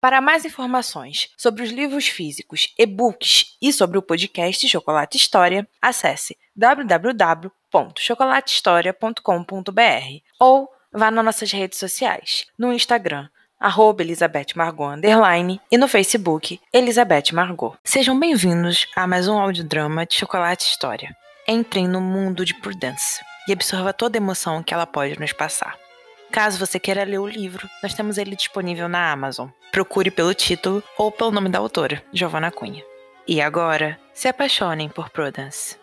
Para mais informações sobre os livros físicos, e-books e sobre o podcast Chocolate História, acesse www.chocolatehistoria.com.br ou vá nas nossas redes sociais, no Instagram, arroba Elizabeth Margot underline, e no Facebook, Elizabeth Margot. Sejam bem-vindos a mais um audiodrama de Chocolate História. Entrem no mundo de Prudence e absorva toda a emoção que ela pode nos passar. Caso você queira ler o livro, nós temos ele disponível na Amazon. Procure pelo título ou pelo nome da autora, Giovanna Cunha. E agora, se apaixonem por Prudence.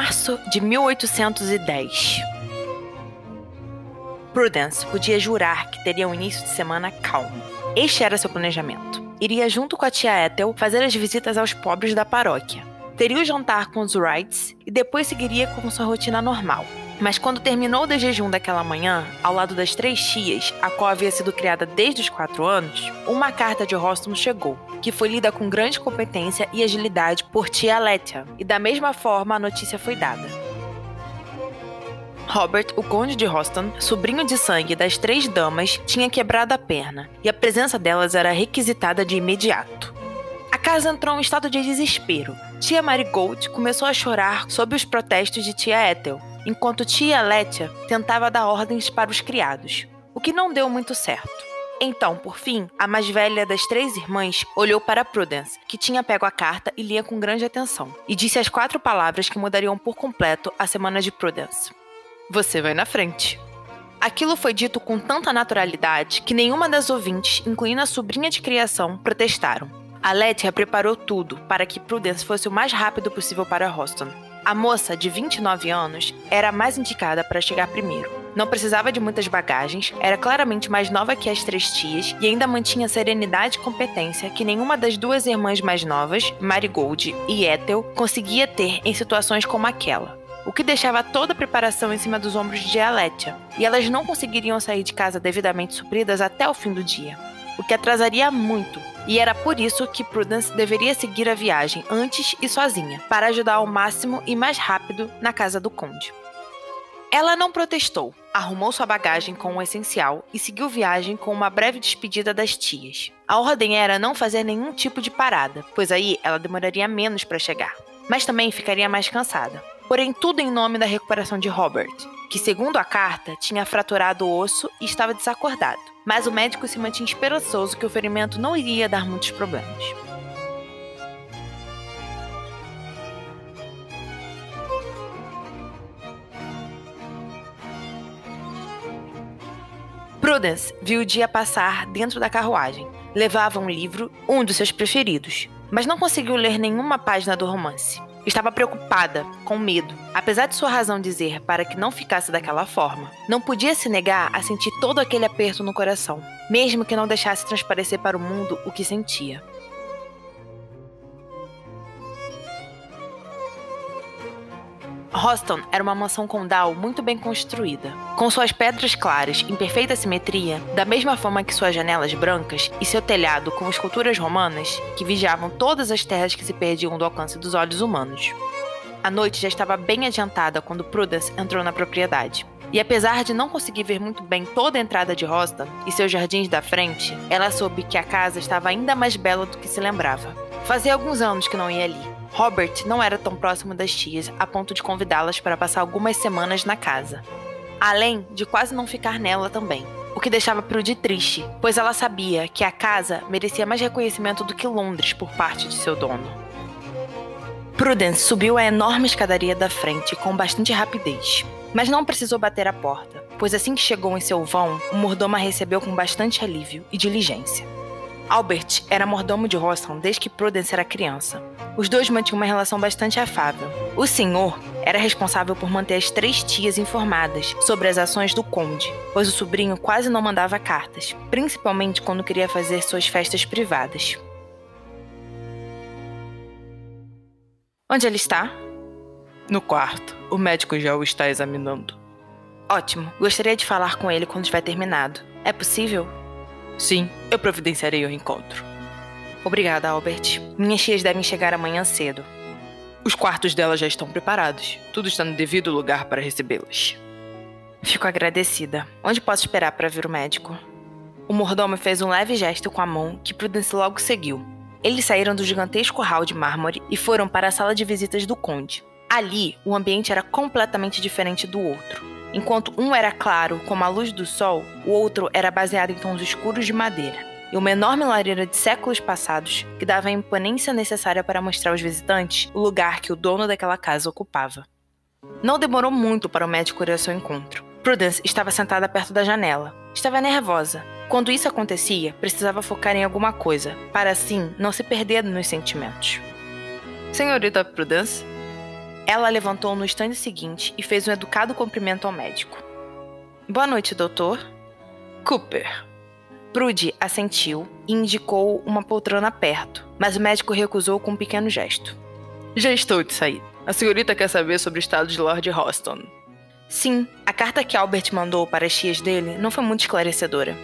Março de 1810. Prudence podia jurar que teria um início de semana calmo. Este era seu planejamento. Iria junto com a tia Ethel fazer as visitas aos pobres da paróquia. Teria o jantar com os Wrights e depois seguiria com sua rotina normal. Mas quando terminou o jejum daquela manhã, ao lado das três tias, a qual havia sido criada desde os quatro anos, uma carta de Rostam chegou, que foi lida com grande competência e agilidade por tia Letia, e da mesma forma a notícia foi dada. Robert, o conde de Roston, sobrinho de sangue das três damas, tinha quebrado a perna, e a presença delas era requisitada de imediato. Casa entrou em um estado de desespero. Tia Marigold começou a chorar sob os protestos de tia Ethel, enquanto tia Letia tentava dar ordens para os criados, o que não deu muito certo. Então, por fim, a mais velha das três irmãs olhou para Prudence, que tinha pego a carta e lia com grande atenção, e disse as quatro palavras que mudariam por completo a semana de Prudence: Você vai na frente. Aquilo foi dito com tanta naturalidade que nenhuma das ouvintes, incluindo a sobrinha de criação, protestaram. A Letia preparou tudo para que Prudence fosse o mais rápido possível para Roston, a moça, de 29 anos, era a mais indicada para chegar primeiro. Não precisava de muitas bagagens, era claramente mais nova que as três tias e ainda mantinha serenidade e competência que nenhuma das duas irmãs mais novas, Marigold e Ethel, conseguia ter em situações como aquela. O que deixava toda a preparação em cima dos ombros de Aletia, e elas não conseguiriam sair de casa devidamente supridas até o fim do dia o que atrasaria muito, e era por isso que Prudence deveria seguir a viagem antes e sozinha, para ajudar ao máximo e mais rápido na casa do conde. Ela não protestou, arrumou sua bagagem com o essencial e seguiu viagem com uma breve despedida das tias. A ordem era não fazer nenhum tipo de parada, pois aí ela demoraria menos para chegar, mas também ficaria mais cansada. Porém, tudo em nome da recuperação de Robert, que, segundo a carta, tinha fraturado o osso e estava desacordado mas o médico se mantinha esperançoso que o ferimento não iria dar muitos problemas. Prudence viu o dia passar dentro da carruagem. Levava um livro, um dos seus preferidos, mas não conseguiu ler nenhuma página do romance. Estava preocupada, com medo. Apesar de sua razão dizer para que não ficasse daquela forma, não podia se negar a sentir todo aquele aperto no coração, mesmo que não deixasse transparecer para o mundo o que sentia. Hoston era uma mansão condal muito bem construída, com suas pedras claras em perfeita simetria, da mesma forma que suas janelas brancas e seu telhado com esculturas romanas que vigiavam todas as terras que se perdiam do alcance dos olhos humanos. A noite já estava bem adiantada quando Prudence entrou na propriedade. E apesar de não conseguir ver muito bem toda a entrada de Hoston e seus jardins da frente, ela soube que a casa estava ainda mais bela do que se lembrava. Fazia alguns anos que não ia ali, Robert não era tão próximo das tias a ponto de convidá-las para passar algumas semanas na casa. Além de quase não ficar nela também. O que deixava Prudy triste, pois ela sabia que a casa merecia mais reconhecimento do que Londres por parte de seu dono. Prudence subiu a enorme escadaria da frente com bastante rapidez, mas não precisou bater a porta, pois assim que chegou em seu vão, o mordomo a recebeu com bastante alívio e diligência. Albert era mordomo de Rostam desde que Prudence era criança. Os dois mantinham uma relação bastante afável. O senhor era responsável por manter as três tias informadas sobre as ações do conde, pois o sobrinho quase não mandava cartas, principalmente quando queria fazer suas festas privadas. Onde ele está? No quarto. O médico já o está examinando. Ótimo. Gostaria de falar com ele quando tiver terminado. É possível? Sim, eu providenciarei o encontro. Obrigada, Albert. Minhas tias devem chegar amanhã cedo. Os quartos dela já estão preparados. Tudo está no devido lugar para recebê-las. Fico agradecida. Onde posso esperar para ver o médico? O mordomo fez um leve gesto com a mão que Prudence logo seguiu. Eles saíram do gigantesco hall de mármore e foram para a sala de visitas do conde. Ali, o ambiente era completamente diferente do outro. Enquanto um era claro, como a luz do sol, o outro era baseado em tons escuros de madeira. E uma enorme lareira de séculos passados que dava a imponência necessária para mostrar aos visitantes o lugar que o dono daquela casa ocupava. Não demorou muito para o médico ir ao seu encontro. Prudence estava sentada perto da janela. Estava nervosa. Quando isso acontecia, precisava focar em alguma coisa, para assim não se perder nos sentimentos. Senhorita Prudence, ela levantou no instante seguinte e fez um educado cumprimento ao médico. Boa noite, doutor. Cooper. Prude assentiu e indicou uma poltrona perto, mas o médico recusou com um pequeno gesto. Já estou de sair. A senhorita quer saber sobre o estado de Lord Hoston. Sim, a carta que Albert mandou para as tias dele não foi muito esclarecedora.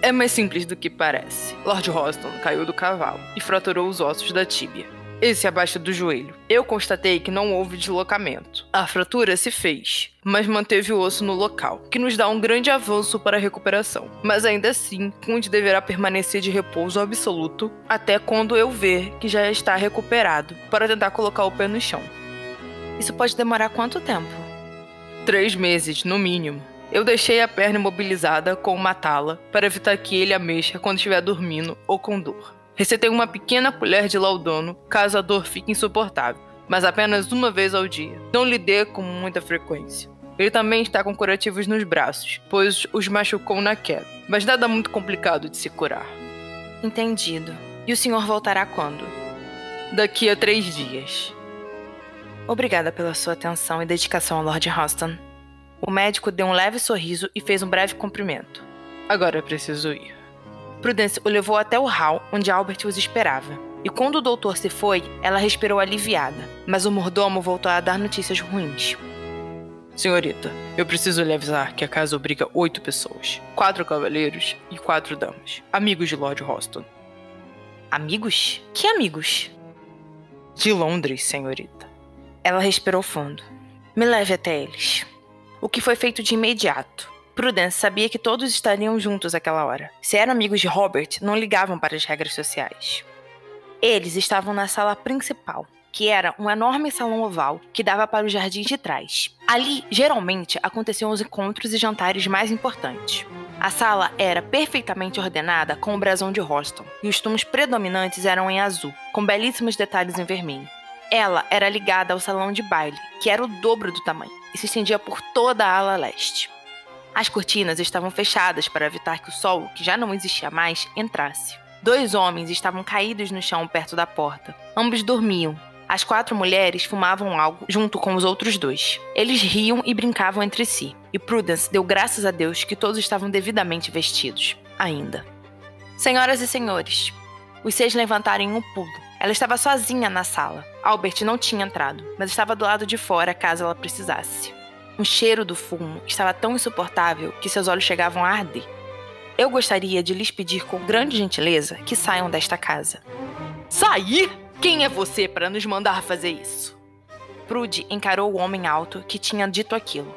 É mais simples do que parece. Lord Hoston caiu do cavalo e fraturou os ossos da tíbia esse abaixo do joelho. Eu constatei que não houve deslocamento. A fratura se fez, mas manteve o osso no local, que nos dá um grande avanço para a recuperação. Mas ainda assim, Kunde deverá permanecer de repouso absoluto até quando eu ver que já está recuperado, para tentar colocar o pé no chão. Isso pode demorar quanto tempo? Três meses, no mínimo. Eu deixei a perna imobilizada com uma tala para evitar que ele a mexa quando estiver dormindo ou com dor. Recetei uma pequena colher de laudono caso a dor fique insuportável, mas apenas uma vez ao dia. Não lhe dê com muita frequência. Ele também está com curativos nos braços, pois os machucou na queda, mas nada muito complicado de se curar. Entendido. E o senhor voltará quando? Daqui a três dias. Obrigada pela sua atenção e dedicação ao Lord Hoston. O médico deu um leve sorriso e fez um breve cumprimento. Agora preciso ir. Prudence o levou até o hall onde Albert os esperava. E quando o doutor se foi, ela respirou aliviada, mas o mordomo voltou a dar notícias ruins. Senhorita, eu preciso lhe avisar que a casa obriga oito pessoas: quatro cavaleiros e quatro damas, amigos de Lord Hoston. Amigos? Que amigos? De Londres, senhorita. Ela respirou fundo. Me leve até eles. O que foi feito de imediato. Prudence sabia que todos estariam juntos àquela hora. Se eram amigos de Robert, não ligavam para as regras sociais. Eles estavam na sala principal, que era um enorme salão oval que dava para o jardim de trás. Ali, geralmente, aconteciam os encontros e jantares mais importantes. A sala era perfeitamente ordenada com o brasão de Houston, e os tons predominantes eram em azul, com belíssimos detalhes em vermelho. Ela era ligada ao salão de baile, que era o dobro do tamanho, e se estendia por toda a ala leste. As cortinas estavam fechadas para evitar que o sol, que já não existia mais, entrasse. Dois homens estavam caídos no chão perto da porta. Ambos dormiam. As quatro mulheres fumavam algo junto com os outros dois. Eles riam e brincavam entre si, e Prudence deu graças a Deus que todos estavam devidamente vestidos. Ainda. Senhoras e senhores, os seis levantaram em um pulo. Ela estava sozinha na sala. Albert não tinha entrado, mas estava do lado de fora caso ela precisasse. O cheiro do fumo estava tão insuportável que seus olhos chegavam a arder. Eu gostaria de lhes pedir com grande gentileza que saiam desta casa. Sair? Quem é você para nos mandar fazer isso? Prude encarou o homem alto que tinha dito aquilo.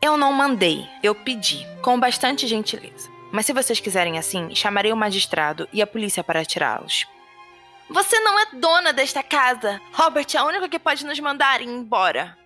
Eu não mandei, eu pedi, com bastante gentileza. Mas se vocês quiserem assim, chamarei o magistrado e a polícia para tirá-los. Você não é dona desta casa. Robert é a única que pode nos mandar ir embora.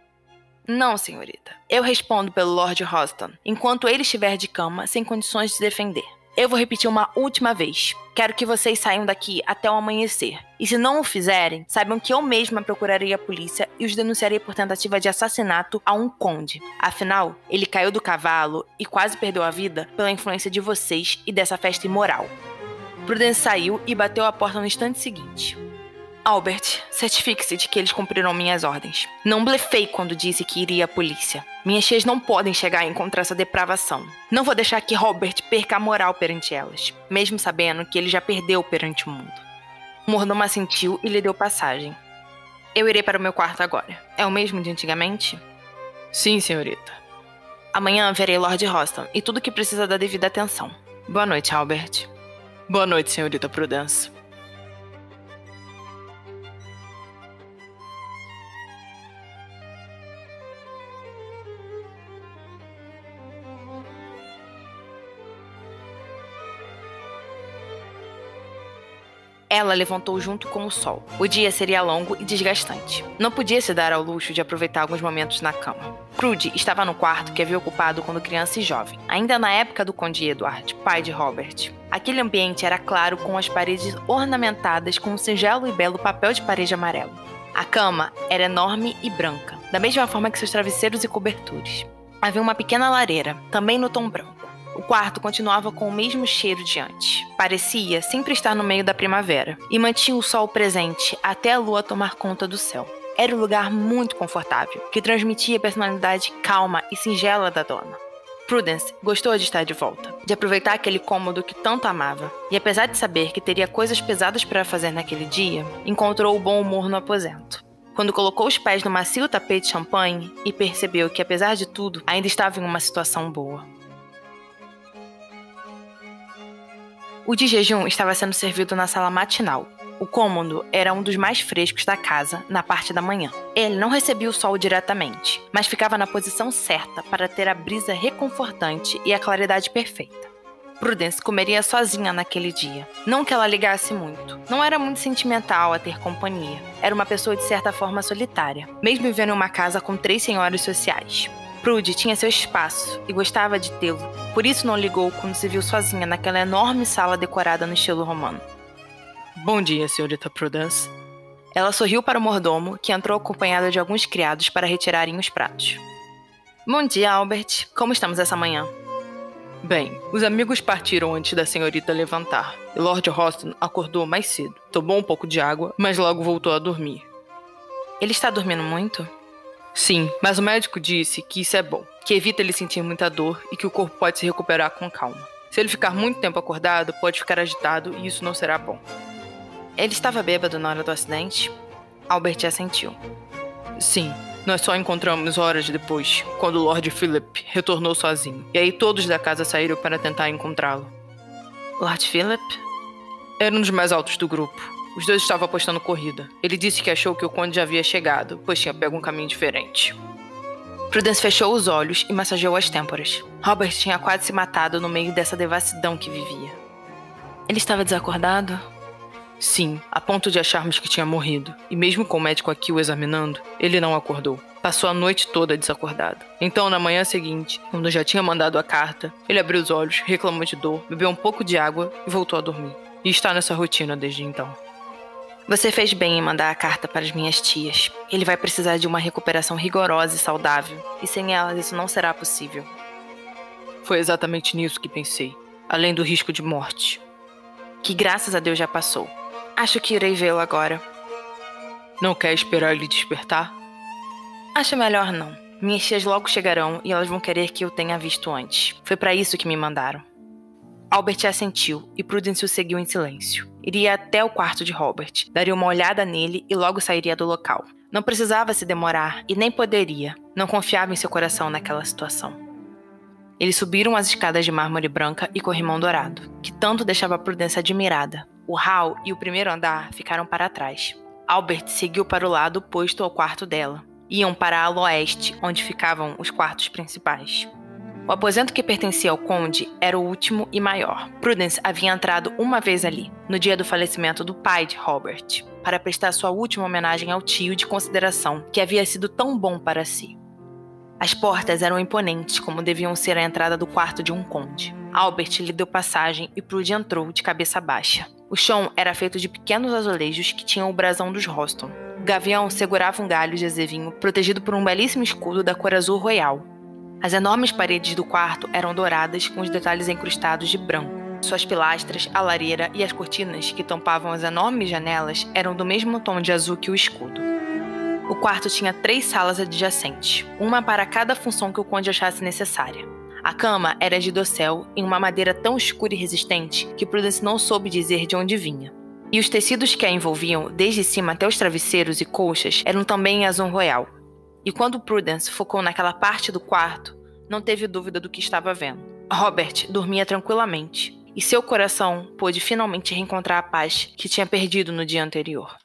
Não, senhorita. Eu respondo pelo Lord Hoston, enquanto ele estiver de cama, sem condições de se defender. Eu vou repetir uma última vez. Quero que vocês saiam daqui até o amanhecer. E se não o fizerem, saibam que eu mesma procurarei a polícia e os denunciarei por tentativa de assassinato a um conde. Afinal, ele caiu do cavalo e quase perdeu a vida pela influência de vocês e dessa festa imoral. Prudence saiu e bateu a porta no instante seguinte. Albert, certifique-se de que eles cumpriram minhas ordens. Não blefei quando disse que iria à polícia. Minhas tias não podem chegar a encontrar essa depravação. Não vou deixar que Robert perca a moral perante elas, mesmo sabendo que ele já perdeu perante o mundo. O mordomo assentiu e lhe deu passagem. Eu irei para o meu quarto agora. É o mesmo de antigamente? Sim, senhorita. Amanhã verei Lord Roston e tudo que precisa da devida atenção. Boa noite, Albert. Boa noite, senhorita Prudence. Ela levantou junto com o sol. O dia seria longo e desgastante. Não podia se dar ao luxo de aproveitar alguns momentos na cama. Prudy estava no quarto que havia ocupado quando criança e jovem, ainda na época do Conde Edward, pai de Robert. Aquele ambiente era claro com as paredes ornamentadas com um singelo e belo papel de parede amarelo. A cama era enorme e branca, da mesma forma que seus travesseiros e cobertores. Havia uma pequena lareira, também no tom branco. O quarto continuava com o mesmo cheiro de antes. Parecia sempre estar no meio da primavera e mantinha o sol presente até a lua tomar conta do céu. Era um lugar muito confortável, que transmitia a personalidade calma e singela da dona. Prudence gostou de estar de volta, de aproveitar aquele cômodo que tanto amava, e apesar de saber que teria coisas pesadas para fazer naquele dia, encontrou o bom humor no aposento. Quando colocou os pés no macio tapete de champanhe e percebeu que, apesar de tudo, ainda estava em uma situação boa. O de jejum estava sendo servido na sala matinal. O cômodo era um dos mais frescos da casa, na parte da manhã. Ele não recebia o sol diretamente, mas ficava na posição certa para ter a brisa reconfortante e a claridade perfeita. Prudence comeria sozinha naquele dia. Não que ela ligasse muito. Não era muito sentimental a ter companhia. Era uma pessoa de certa forma solitária, mesmo vivendo em uma casa com três senhoras sociais. Prude tinha seu espaço e gostava de tê-lo, por isso não ligou quando se viu sozinha naquela enorme sala decorada no estilo romano. Bom dia, senhorita Prudence. Ela sorriu para o mordomo, que entrou acompanhada de alguns criados para retirarem os pratos. Bom dia, Albert. Como estamos essa manhã? Bem, os amigos partiram antes da senhorita levantar, e Lord Roston acordou mais cedo. Tomou um pouco de água, mas logo voltou a dormir. Ele está dormindo muito? Sim, mas o médico disse que isso é bom, que evita ele sentir muita dor e que o corpo pode se recuperar com calma. Se ele ficar muito tempo acordado, pode ficar agitado e isso não será bom. Ele estava bêbado na hora do acidente? Albert assentiu. Sim, nós só encontramos horas depois, quando o Lord Philip retornou sozinho. E aí todos da casa saíram para tentar encontrá-lo. Lord Philip? Era um dos mais altos do grupo. Os dois estavam apostando corrida. Ele disse que achou que o conde já havia chegado, pois tinha pego um caminho diferente. Prudence fechou os olhos e massageou as têmporas. Robert tinha quase se matado no meio dessa devassidão que vivia. Ele estava desacordado? Sim, a ponto de acharmos que tinha morrido. E mesmo com o médico aqui o examinando, ele não acordou. Passou a noite toda desacordado. Então, na manhã seguinte, quando já tinha mandado a carta, ele abriu os olhos, reclamou de dor, bebeu um pouco de água e voltou a dormir. E está nessa rotina desde então. Você fez bem em mandar a carta para as minhas tias. Ele vai precisar de uma recuperação rigorosa e saudável, e sem elas isso não será possível. Foi exatamente nisso que pensei, além do risco de morte. Que graças a Deus já passou. Acho que irei vê-lo agora. Não quer esperar ele despertar? Acho melhor não. Minhas tias logo chegarão e elas vão querer que eu tenha visto antes. Foi para isso que me mandaram. Albert assentiu e Prudence o seguiu em silêncio. Iria até o quarto de Robert, daria uma olhada nele e logo sairia do local. Não precisava se demorar e nem poderia. Não confiava em seu coração naquela situação. Eles subiram as escadas de mármore branca e corrimão dourado, que tanto deixava Prudence admirada. O hall e o primeiro andar ficaram para trás. Albert seguiu para o lado oposto ao quarto dela. Iam para a oeste, onde ficavam os quartos principais. O aposento que pertencia ao conde era o último e maior. Prudence havia entrado uma vez ali, no dia do falecimento do pai de Robert, para prestar sua última homenagem ao tio de consideração que havia sido tão bom para si. As portas eram imponentes, como deviam ser a entrada do quarto de um conde. Albert lhe deu passagem e Prudy entrou de cabeça baixa. O chão era feito de pequenos azulejos que tinham o brasão dos Roston. O gavião segurava um galho de azevinho protegido por um belíssimo escudo da cor azul royal, as enormes paredes do quarto eram douradas com os detalhes incrustados de branco. Suas pilastras, a lareira e as cortinas que tampavam as enormes janelas eram do mesmo tom de azul que o escudo. O quarto tinha três salas adjacentes, uma para cada função que o conde achasse necessária. A cama era de dossel em uma madeira tão escura e resistente que Prudence não soube dizer de onde vinha. E os tecidos que a envolviam, desde cima até os travesseiros e colchas, eram também em azul royal. E quando Prudence focou naquela parte do quarto, não teve dúvida do que estava vendo. Robert dormia tranquilamente, e seu coração pôde finalmente reencontrar a paz que tinha perdido no dia anterior.